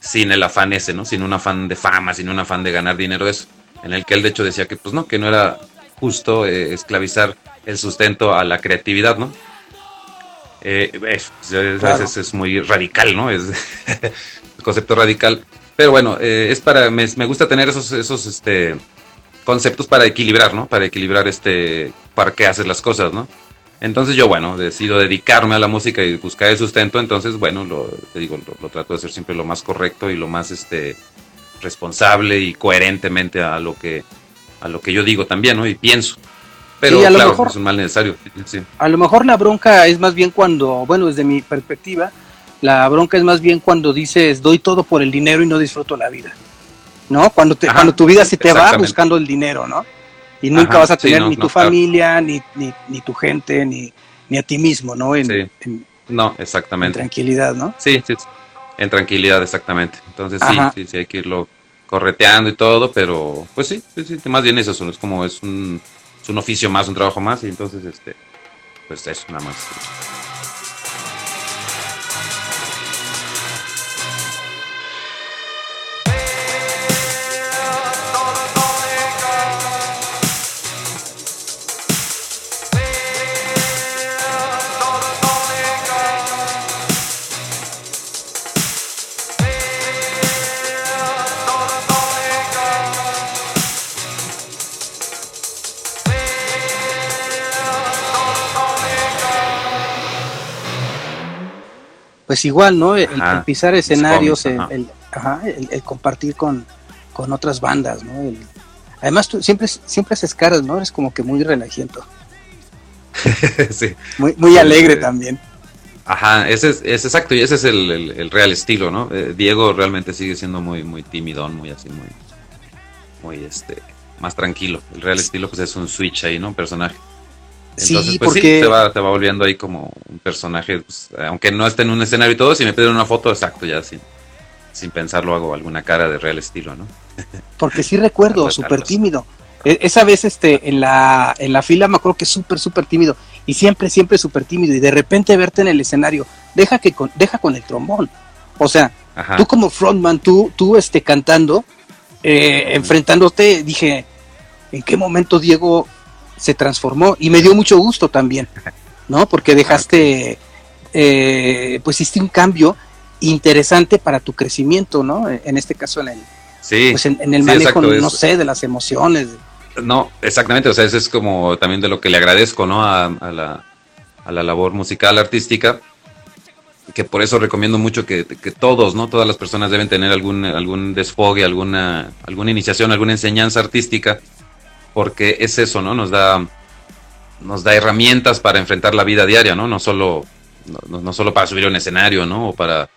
Sin el afán ese, ¿no? Sin un afán de fama, sin un afán de ganar dinero eso en el que él de hecho decía que pues no, que no era justo eh, esclavizar el sustento a la creatividad, ¿no? Eh, es, es, muy radical, ¿no? Es el concepto radical. Pero bueno, eh, es para, me, gusta tener esos, esos este, conceptos para equilibrar, ¿no? Para equilibrar este, para qué haces las cosas, ¿no? Entonces yo, bueno, decido dedicarme a la música y buscar el sustento, entonces, bueno, lo, te digo, lo, lo, trato de hacer siempre lo más correcto y lo más, este, responsable y coherentemente a lo que a lo que yo digo también, ¿no? Y pienso. Pero a claro, mejor, es un mal necesario. A lo mejor la bronca es más bien cuando, bueno, desde mi perspectiva, la bronca es más bien cuando dices doy todo por el dinero y no disfruto la vida. ¿No? Cuando te, cuando tu vida se te va buscando el dinero, ¿no? Y nunca vas a tener ni tu familia, ni, ni, tu gente, ni, ni a ti mismo, ¿no? En, no, exactamente. En tranquilidad, ¿no? Sí, sí, en tranquilidad, exactamente. Entonces sí, sí, sí, hay que irlo correteando y todo, pero pues sí, sí, sí más bien eso, es como es un, es un oficio más, un trabajo más, y entonces este, pues eso nada más. Pues igual, ¿no? El, pisar escenarios, el, compartir con, con, otras bandas, ¿no? además, tú siempre, siempre haces caras, ¿no? Eres como que muy relajiento. sí. Muy, muy alegre también. Ajá, ese es, es, exacto, y ese es el, real estilo, ¿no? Eh, Diego realmente sigue siendo muy, muy tímido, muy así, muy, muy, este, más tranquilo. El real estilo, pues es un switch ahí, ¿no? Un personaje. Entonces, pues sí, te va, te va volviendo ahí como un personaje, pues, aunque no esté en un escenario y todo, si me piden una foto, exacto, ya sin, sin pensarlo hago alguna cara de real estilo, ¿no? Porque sí recuerdo, súper tímido. E, esa vez este, en, la, en la fila me acuerdo que súper, súper tímido. Y siempre, siempre súper tímido. Y de repente verte en el escenario, deja, que con, deja con el trombón. O sea, tú como frontman, tú, tú este, cantando, eh, enfrentándote, dije, ¿en qué momento Diego se transformó? Y me dio mucho gusto también, ¿no? Porque dejaste, eh, pues hiciste un cambio interesante para tu crecimiento, ¿no? En este caso en el, sí, pues en, el manejo, no sé, de las emociones. No, exactamente, o sea, eso es como también de lo que le agradezco, ¿no? A, la, a la labor musical, artística, que por eso recomiendo mucho que, todos, ¿no? Todas las personas deben tener algún, algún desfogue, alguna, alguna iniciación, alguna enseñanza artística, porque es eso, ¿no? Nos da, nos da herramientas para enfrentar la vida diaria, ¿no? No solo, no, solo para subir un escenario, ¿no? O para,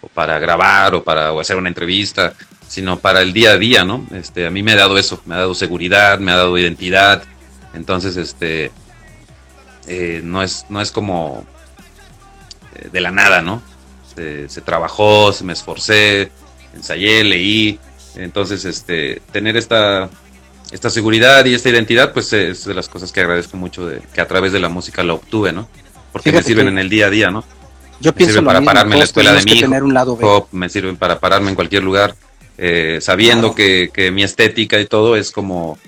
o para grabar o para hacer una entrevista, sino para el día a día, ¿no? Este, a mí me ha dado eso, me ha dado seguridad, me ha dado identidad, entonces, este, eh, no, es, no es como eh, de la nada, ¿no? Se, trabajó, se me esforcé, ensayé, leí. Entonces, este, tener esta, esta seguridad y esta identidad, pues es de las cosas que agradezco mucho de que a través de la música la obtuve, ¿no? Porque me sirven en el día a día, ¿no? Yo me pienso para pararme en la escuela de mi hijo, me sirven para pararme en cualquier lugar, eh, sabiendo que, que, mi estética y todo es como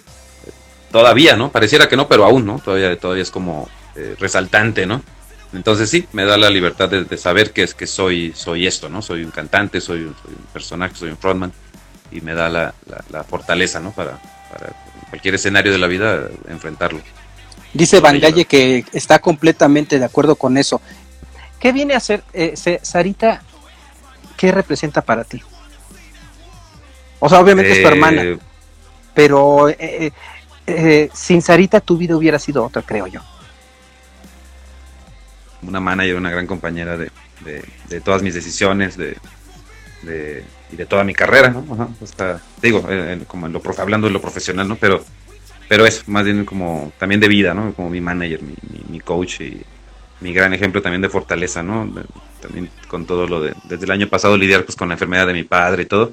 todavía, ¿no? Pareciera que no, pero aún, ¿no? Todavía, todavía es como resaltante, ¿no? Entonces sí, me da la libertad de, saber que es que soy, soy esto, ¿no? Soy un cantante, soy un, personaje, soy un frontman y me da la, fortaleza, ¿no? Para, cualquier escenario de la vida enfrentarlo. Dice Van Galle que está completamente de acuerdo con eso. ¿Qué viene a ser, eh, Sarita, qué representa para ti? O sea, obviamente es tu hermana, eh, pero eh, eh, sin Sarita tu vida hubiera sido otra, creo yo una manager, una gran compañera de, de, todas mis decisiones de, y de toda mi carrera, ¿no? digo, como en lo, hablando de lo profesional, ¿no? Pero, pero es más bien como también de vida, ¿no? Como mi manager, mi, mi, coach y mi gran ejemplo también de fortaleza, ¿no? También con todo lo de, desde el año pasado lidiar pues con la enfermedad de mi padre y todo.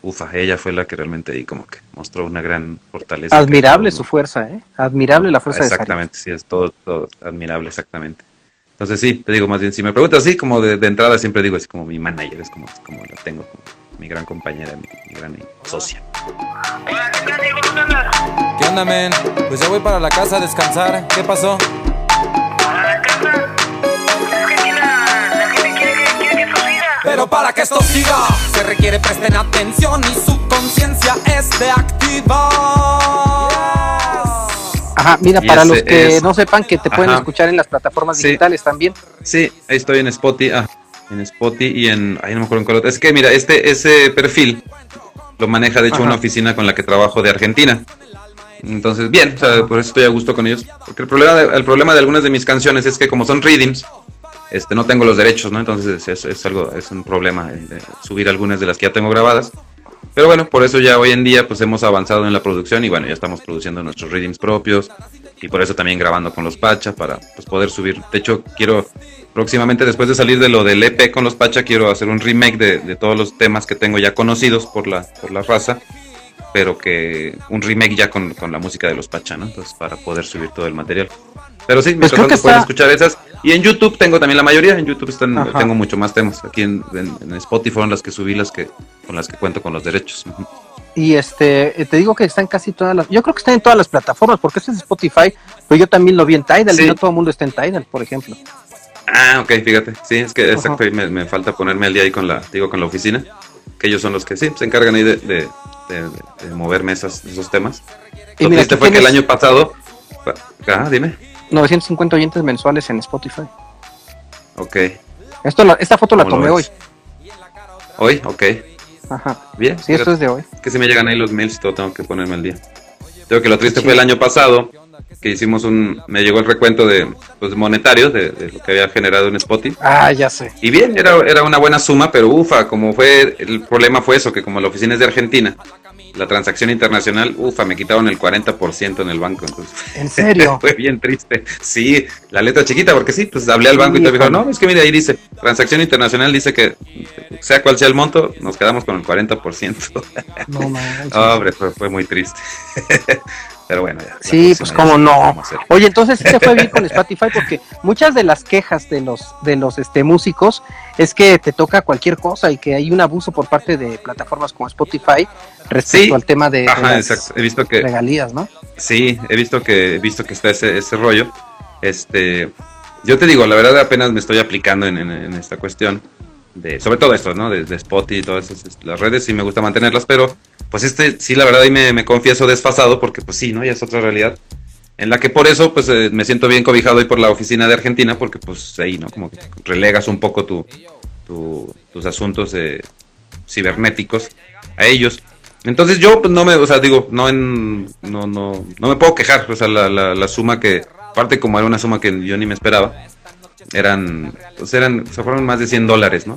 Ufa, ella fue la que realmente ahí como que mostró una gran fortaleza. Admirable su fuerza, ¿eh? Admirable la fuerza exactamente, de Exactamente, sí, es todo, todo admirable, exactamente. Entonces sí, te digo más bien, si me preguntas así, como de, entrada siempre digo, es como mi manager, es como, como lo tengo, mi gran compañera, mi, gran socia. ¿Qué onda, men? Pues ya voy para la casa a descansar. ¿Qué pasó? Pero para que esto siga, se requiere presten atención y su conciencia es de activar. Ajá, mira, para los que no sepan que te pueden escuchar en las plataformas digitales también. Sí, ahí estoy en Spotify, ah, en Spotify y en, ahí no me acuerdo en cuál Es que mira, este ese perfil lo maneja de hecho una oficina con la que trabajo de Argentina. Entonces, bien, o sea, por eso estoy a gusto con ellos. Porque el problema, de, el problema de algunas de mis canciones es que como son readings, este, no tengo los derechos, ¿no? Entonces es, es algo, es un problema subir algunas de las que ya tengo grabadas. Pero bueno, por eso ya hoy en día pues hemos avanzado en la producción y bueno, ya estamos produciendo nuestros readings propios y por eso también grabando con los Pacha para pues, poder subir. De hecho, quiero próximamente después de salir de lo del EP con los Pacha, quiero hacer un remake de, todos los temas que tengo ya conocidos por la, por la raza, pero que un remake ya con, la música de los Pacha, ¿no? Entonces para poder subir todo el material. Pero sí, pues mientras pueden escuchar esas. Y en YouTube tengo también la mayoría. En YouTube están, tengo mucho más temas. Aquí en, Spotify fueron las que subí, las que con las que cuento con los derechos. Y este, te digo que están casi todas las. Yo creo que están en todas las plataformas, porque este es Spotify, pero yo también lo vi en Tidal y no todo el mundo está en Tidal, por ejemplo. Ah, ok, fíjate. Sí, es que exacto, me, falta ponerme al día ahí con la, digo, con la oficina, que ellos son los que sí, se encargan ahí de, de, moverme esos temas. Y lo fue que el año pasado. Ah, dime. 950 oyentes mensuales en Spotify. Ok. Esto, esta foto la tomé hoy. ¿Hoy? Ok. Ajá. Bien. Sí, esto es de hoy. Que si me llegan ahí los mails y todo, tengo que ponerme al día. Tengo que lo triste fue el año pasado, que hicimos un, me llegó el recuento de pues, monetarios de, lo que había generado en Spotify. Ah, ya sé. Y bien, era, era una buena suma, pero ufa, como fue, el problema fue eso, que como la oficina es de Argentina, la transacción internacional, ufa, me quitaron el 40% en el banco. Entonces, ¿En serio? fue bien triste. Sí, la letra chiquita, porque sí, pues hablé al banco y te dijo, no, es que mira, ahí dice, transacción internacional dice que sea cual sea el monto, nos quedamos con el 40%. No, manches. Hombre, fue, fue muy triste. Pero bueno, ya. Sí, pues cómo no. Oye, entonces te fue bien con Spotify porque muchas de las quejas de los de los este músicos es que te toca cualquier cosa y que hay un abuso por parte de plataformas como Spotify respecto al tema de, Ajá. He visto que regalías, ¿no? Sí, he visto que he visto que está ese, ese rollo. Este, yo te digo, la verdad apenas me estoy aplicando en, en, esta cuestión de sobre todo esto, ¿no? De, de Spotify y todas esas, las redes sí me gusta mantenerlas, pero pues este sí, la verdad, ahí me, confieso desfasado porque pues sí, ¿no? Ya es otra realidad. En la que por eso, pues eh, me siento bien cobijado hoy por la oficina de Argentina, porque pues ahí, ¿no? Como que relegas un poco tu, tus asuntos cibernéticos a ellos. Entonces yo, pues no me, o sea, digo, no en, no, no, no me puedo quejar, o sea, la, la, suma que, aparte como era una suma que yo ni me esperaba, eran, pues eran, se fueron más de 100 dólares, ¿no?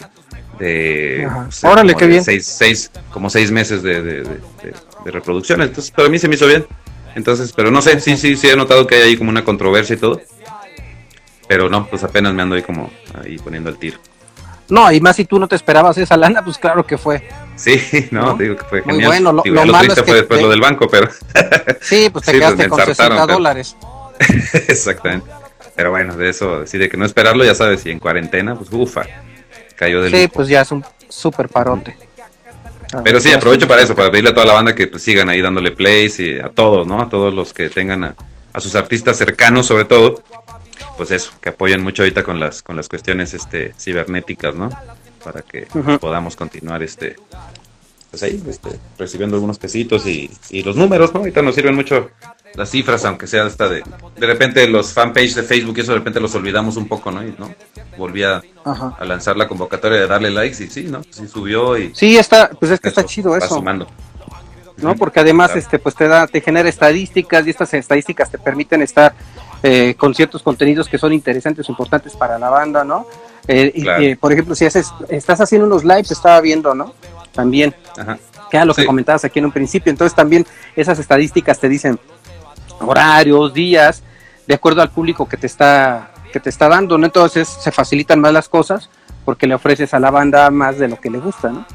De, Órale, qué bien. Seis, seis, como seis meses de, de, reproducción. Entonces, pero a mí se me hizo bien. Entonces, pero no sé, sí, sí, sí he notado que hay ahí como una controversia y todo. Pero no, pues apenas me ando ahí como ahí poniendo el tiro. No, y más si tú no te esperabas esa lana, pues claro que fue. Sí, no, digo que fue Muy bueno, lo, lo, malo es fue después lo del banco, pero... Sí, pues te quedaste pues con 60 dólares. Exactamente. Pero bueno, de eso, sí, de que no esperarlo, ya sabes, y en cuarentena, pues ufa. Sí, pues ya es un súper parote. Pero sí, aprovecho para eso, para pedirle a toda la banda que pues, sigan ahí dándole plays y a todos, ¿no? A todos los que tengan a, sus artistas cercanos, sobre todo, pues eso, que apoyen mucho ahorita con las con las cuestiones este cibernéticas, ¿no? Para que podamos continuar este pues ahí este, recibiendo algunos pesitos y, y los números, ¿no? Ahorita nos sirven mucho las cifras, aunque sea hasta de de repente los fanpage de Facebook y eso de repente los olvidamos un poco, ¿no? Y, ¿no? Volví a, lanzar la convocatoria de darle likes y sí, ¿no? Sí subió y Sí, está, pues es que está chido eso. Sumando. ¿No? Porque además este pues te da te genera estadísticas y estas estadísticas te permiten estar eh, con ciertos contenidos que son interesantes, importantes para la banda, ¿no? Eh, y, por ejemplo, si haces estás haciendo unos lives, estaba viendo, ¿no? También. Ajá. Que era lo que comentabas aquí en un principio. Entonces también esas estadísticas te dicen, horarios, días, de acuerdo al público que te está, que te está dando, ¿no? Entonces se facilitan más las cosas porque le ofreces a la banda más de lo que le gusta, ¿no?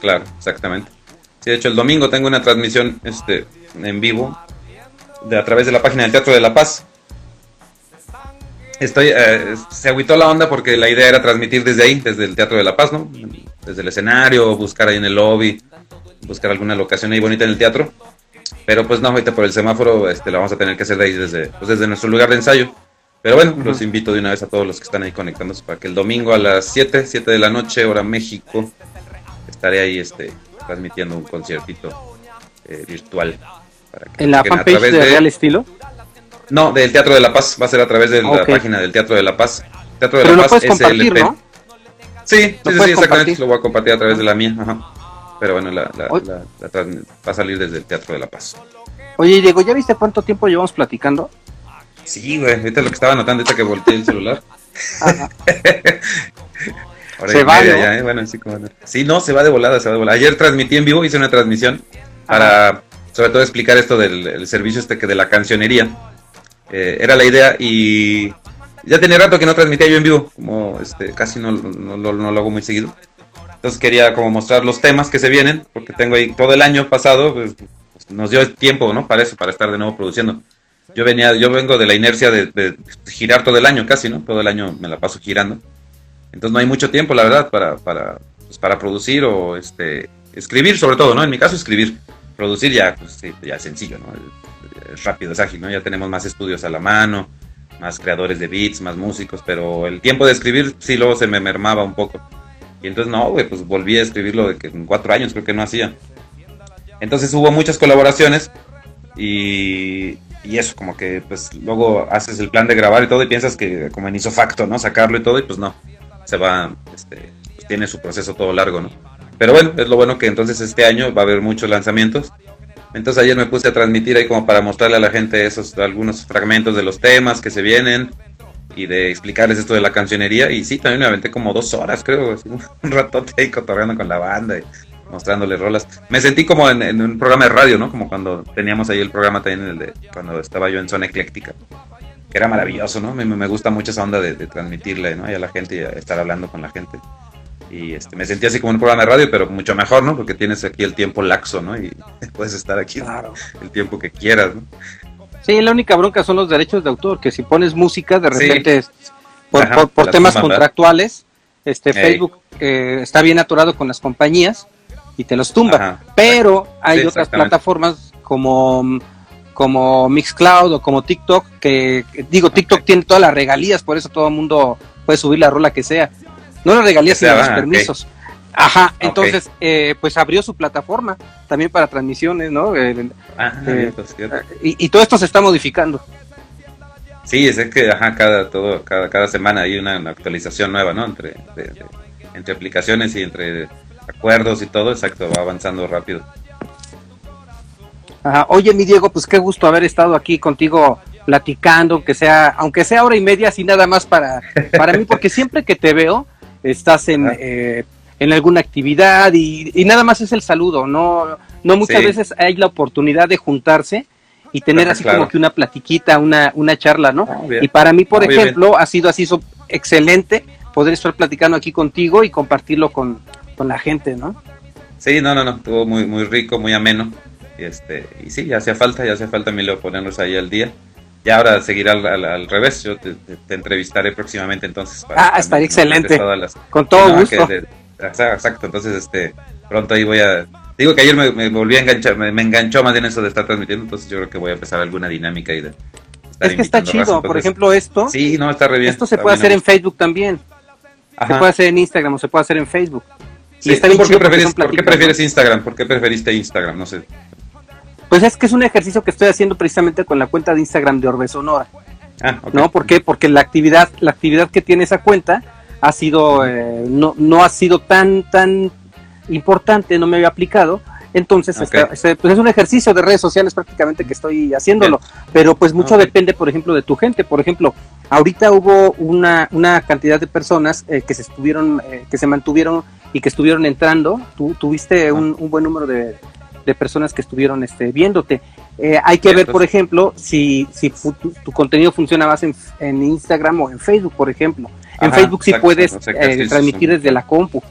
Claro, exactamente. Sí, de hecho el domingo tengo una transmisión este, en vivo de, a través de la página del Teatro de la Paz. Estoy, eh, se agüitó la onda porque la idea era transmitir desde ahí, desde el Teatro de la Paz, ¿no? Desde el escenario, buscar ahí en el lobby, buscar alguna locación ahí bonita en el teatro. Pero pues no, ahorita por el semáforo este, la vamos a tener que hacer de ahí desde, pues, desde nuestro lugar de ensayo. Pero bueno, los invito de una vez a todos los que están ahí conectándose para que el domingo a las 7, 7 de la noche, hora México, estaré ahí este, transmitiendo un conciertito eh, virtual. ¿En la fanpage de, Real Estilo? No, del Teatro de la Paz, va a ser a través de la página del Teatro de la Paz. Teatro de la Paz SLP. ¿no? Sí, sí, sí, exactamente, lo voy a compartir a través de la mía. Ajá. Pero bueno, la, va a salir desde el Teatro de la Paz. Oye, Diego, ¿ya viste cuánto tiempo llevamos platicando? Sí, güey, ahorita lo que estaba notando, ahorita que volteé el celular. se va, ¿no? ya, ¿eh? Bueno, sí, como... sí, no, se va de volada, se va de volada. Ayer transmití en vivo, hice una transmisión para, sobre todo, explicar esto del servicio este que de la cancionería. Eh, era la idea y ya tenía rato que no transmitía yo en vivo, como este, casi no, no, no, no lo hago muy seguido. Entonces quería como mostrar los temas que se vienen, porque tengo ahí todo el año pasado, pues, pues, nos dio tiempo, ¿no? Para eso, para estar de nuevo produciendo. Yo venía, yo vengo de la inercia de, girar todo el año casi, ¿no? Todo el año me la paso girando. Entonces no hay mucho tiempo, la verdad, para, para, pues, para producir o este, escribir sobre todo, ¿no? En mi caso escribir. Producir ya, pues, ya es sencillo, ¿no? Es rápido, es ágil, ¿no? Ya tenemos más estudios a la mano, más creadores de beats, más músicos, pero el tiempo de escribir sí luego se me mermaba un poco. Y entonces, no, güey, pues volví a escribirlo de que en cuatro años creo que no hacía. Entonces hubo muchas colaboraciones y, y eso, como que pues luego haces el plan de grabar y todo y piensas que como en facto ¿no? Sacarlo y todo y pues no. se va, este, pues tiene su proceso todo largo, ¿no? Pero bueno, es lo bueno que entonces este año va a haber muchos lanzamientos. Entonces ayer me puse a transmitir ahí como para mostrarle a la gente esos algunos fragmentos de los temas que se vienen y de explicarles esto de la cancionería. Y sí, también me aventé como dos horas, creo, un ratote ahí cotorreando con la banda y mostrándole rolas. Me sentí como en, un programa de radio, ¿no? Como cuando teníamos ahí el programa también, el de cuando estaba yo en Zona Ecléctica. Que era maravilloso, ¿no? Me, me gusta mucho esa onda de, transmitirle, ¿no? Y a la gente y estar hablando con la gente. Y este, me sentí así como un programa de radio, pero mucho mejor, ¿no? Porque tienes aquí el tiempo laxo, ¿no? Y puedes estar aquí el tiempo que quieras, ¿no? Sí, la única bronca son los derechos de autor, que si pones música, de repente, por, por, temas contractuales, este Facebook eh, está bien atorado con las compañías y te los tumba. Pero hay otras plataformas como, como Mixcloud o como TikTok, que digo, TikTok tiene todas las regalías, por eso todo el mundo puede subir la rola que sea. No las regalías, sino los permisos. Ajá, entonces, eh, pues abrió su plataforma también para transmisiones, ¿no? Ah, eh, pues, y, todo esto se está modificando. Sí, es que ajá, cada, todo, cada, cada semana hay una, actualización nueva, ¿no? Entre, entre aplicaciones y entre acuerdos y todo, exacto, va avanzando rápido. Ajá. Oye, mi Diego, pues qué gusto haber estado aquí contigo platicando, aunque sea, aunque sea hora y media, así nada más para, para mí, porque siempre que te veo, estás en, eh, en alguna actividad y, nada más es el saludo, no, no muchas veces hay la oportunidad de juntarse y tener así como que una platiquita, una, una charla, ¿no? Ah, y para mí, por ejemplo, ha sido así excelente poder estar platicando aquí contigo y compartirlo con, con la gente, ¿no? Sí, no, no, no, estuvo muy, muy rico, muy ameno. Y, este, y sí, ya hacía falta, ya hacía falta, Emilio, ponernos ahí al día. Y ahora seguirá al, revés, yo te, entrevistaré próximamente entonces. Para ah, estaría excelente. Con todo gusto. Exacto, entonces este, pronto ahí voy a... Digo que ayer me, volví a enganchar, me, enganchó más bien eso de estar transmitiendo, entonces yo creo que voy a empezar alguna dinámica ahí de... Es que está chido, por ejemplo esto. Sí, no, está re bien. Esto se puede hacer en Facebook también. Se puede hacer en Instagram o se puede hacer en Facebook. ¿Por, qué prefieres, Instagram? ¿Por qué preferiste Instagram? No sé. Pues es que es un ejercicio que estoy haciendo precisamente con la cuenta de Instagram de Orbe Sonora. Ah, ¿No? ¿Por qué? Porque la actividad, la actividad que tiene esa cuenta ha sido, eh, no, no ha sido tan, tan importante, no me había aplicado. Entonces, pues es un ejercicio de redes sociales prácticamente que estoy haciéndolo. Pero pues mucho depende, por ejemplo, de tu gente. Por ejemplo, ahorita hubo una, una cantidad de personas eh, que se estuvieron, eh, que se mantuvieron y que estuvieron entrando, tú tuviste un, buen número de, personas que estuvieron este, viéndote. Eh, hay que ver, por ejemplo, si, si tu, contenido funciona más en, Instagram o en Facebook, por ejemplo. En Facebook sí puedes eh, transmitir desde la compu.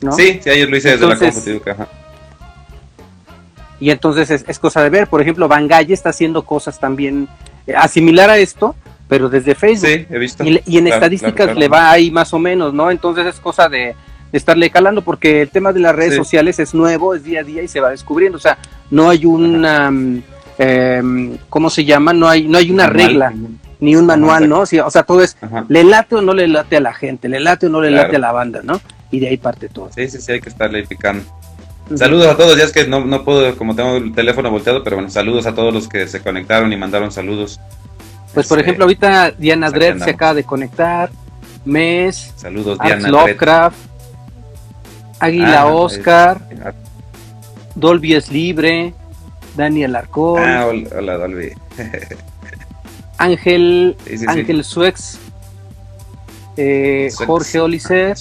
¿no? Sí, sí, ayer lo hice desde la compu. Y entonces es, cosa de ver. Por ejemplo, Bangalle está haciendo cosas también eh, asimilar a esto, pero desde Facebook. Sí, he visto. Y, en estadísticas le va ahí más o menos, ¿no? Entonces es cosa de, estarle calando, porque el tema de las redes sociales es nuevo, es día a día y se va descubriendo. O sea, no hay una, eh, ¿cómo se llama? No hay, no hay una regla, ni un manual, ¿no? o sea, todo es, ¿le late o no le late a la gente? ¿Le late o no le late a la banda, no? Y de ahí parte todo. Sí, sí, sí, hay que estarle picando. Saludos a todos, ya es que no, no puedo, como tengo el teléfono volteado, pero bueno, saludos a todos los que se conectaron y mandaron saludos. Pues por este, ejemplo, ahorita Diana Dredd se acaba de conectar, Mes, saludos Diana Lovecraft, Águila ah, Oscar, Dolby es libre, Daniel Arcón. Ah, hola, Dolby. Ángel, Ángel Suex, eh, Jorge Olicer,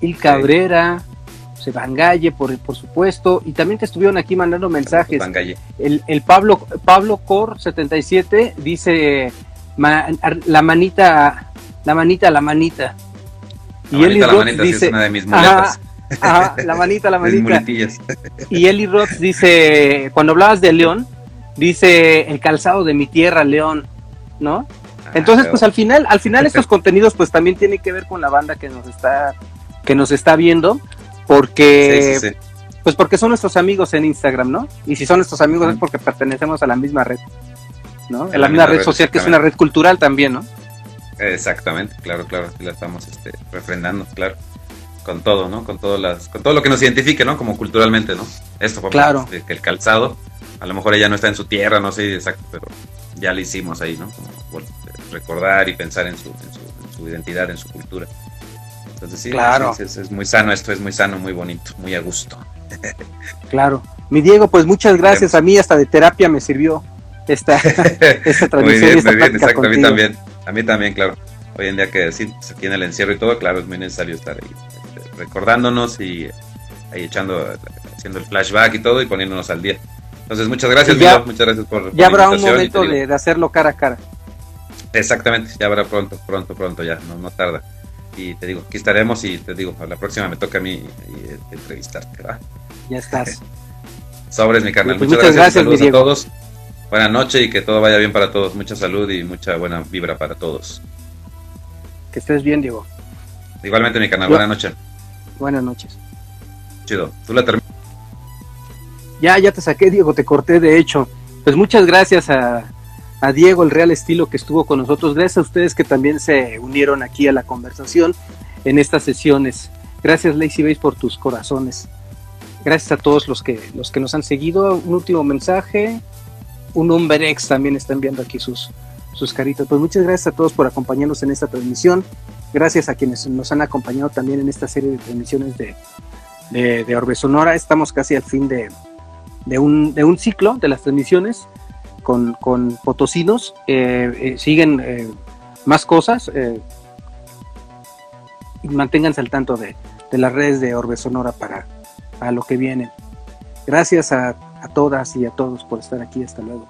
Il Cabrera, Sebangalle, por, por supuesto, y también te estuvieron aquí mandando mensajes. El, el Pablo, Pablo Cor 77 dice la manita, la manita, la manita. Y Eli Roth dice, es una de mis muletas. la manita, la manita. y Eli Roth dice, cuando hablabas de León, dice el calzado de mi tierra, León, ¿no? Ah, Entonces, pues al final, al final estos contenidos pues también tienen que ver con la banda que nos está, que nos está viendo, porque, pues porque son nuestros amigos en Instagram, ¿no? Y si son nuestros amigos es porque pertenecemos a la misma red, ¿no? A la, misma red social que es una red cultural también, ¿no? Exactamente, claro, claro, así la estamos este, refrendando, claro. Con todo, ¿no? Con todo, las, con todo lo que nos identifique, ¿no? Como culturalmente, ¿no? Esto, por claro. el calzado, a lo mejor ella no está en su tierra, no sé exacto, pero ya lo hicimos ahí, ¿no? Como, recordar y pensar en su, su identidad, en su cultura. Entonces sí, claro. es, muy sano esto, es muy sano, muy bonito, muy a gusto. claro. Mi Diego, pues muchas gracias. A mí hasta de terapia me sirvió esta, esta transmisión. muy bien, muy bien, exacto, a mí también. A mí también, claro. Hoy en día que sí, pues, aquí en el encierro y todo, claro, es muy necesario estar ahí este, recordándonos y ahí echando, haciendo el flashback y todo y poniéndonos al día. Entonces, muchas gracias, muchas gracias por, Ya habrá un momento de, hacerlo cara a cara. Exactamente, ya habrá pronto, pronto, pronto, ya, no, no tarda. Y te digo, aquí estaremos y te digo, a la próxima me toca a mí entrevistarte, ¿verdad? Ya estás. Sobres, mi carnal. Pues muchas, gracias, saludos a todos. Buenas noches y que todo vaya bien para todos. Mucha salud y mucha buena vibra para todos. Que estés bien, Diego. Igualmente, mi canal. Buenas noches. Buenas noches. Chido. Tú la terminas. Ya, ya te saqué, Diego, te corté, de hecho. Pues muchas gracias a, Diego, el Real Estilo, que estuvo con nosotros. Gracias a ustedes que también se unieron aquí a la conversación en estas sesiones. Gracias, Lazy Base, por tus corazones. Gracias a todos los que, los que nos han seguido. Un último mensaje. Un hombre ex también está enviando aquí sus, sus caritas. Pues muchas gracias a todos por acompañarnos en esta transmisión. Gracias a quienes nos han acompañado también en esta serie de transmisiones de, de Orbe Sonora. Estamos casi al fin de, de un, de un ciclo de las transmisiones con, con potosinos. Eh, eh, siguen eh, más cosas. y manténganse al tanto de, de, las redes de Orbe Sonora para, para lo que viene. Gracias a, a todas y a todos por estar aquí. Hasta luego.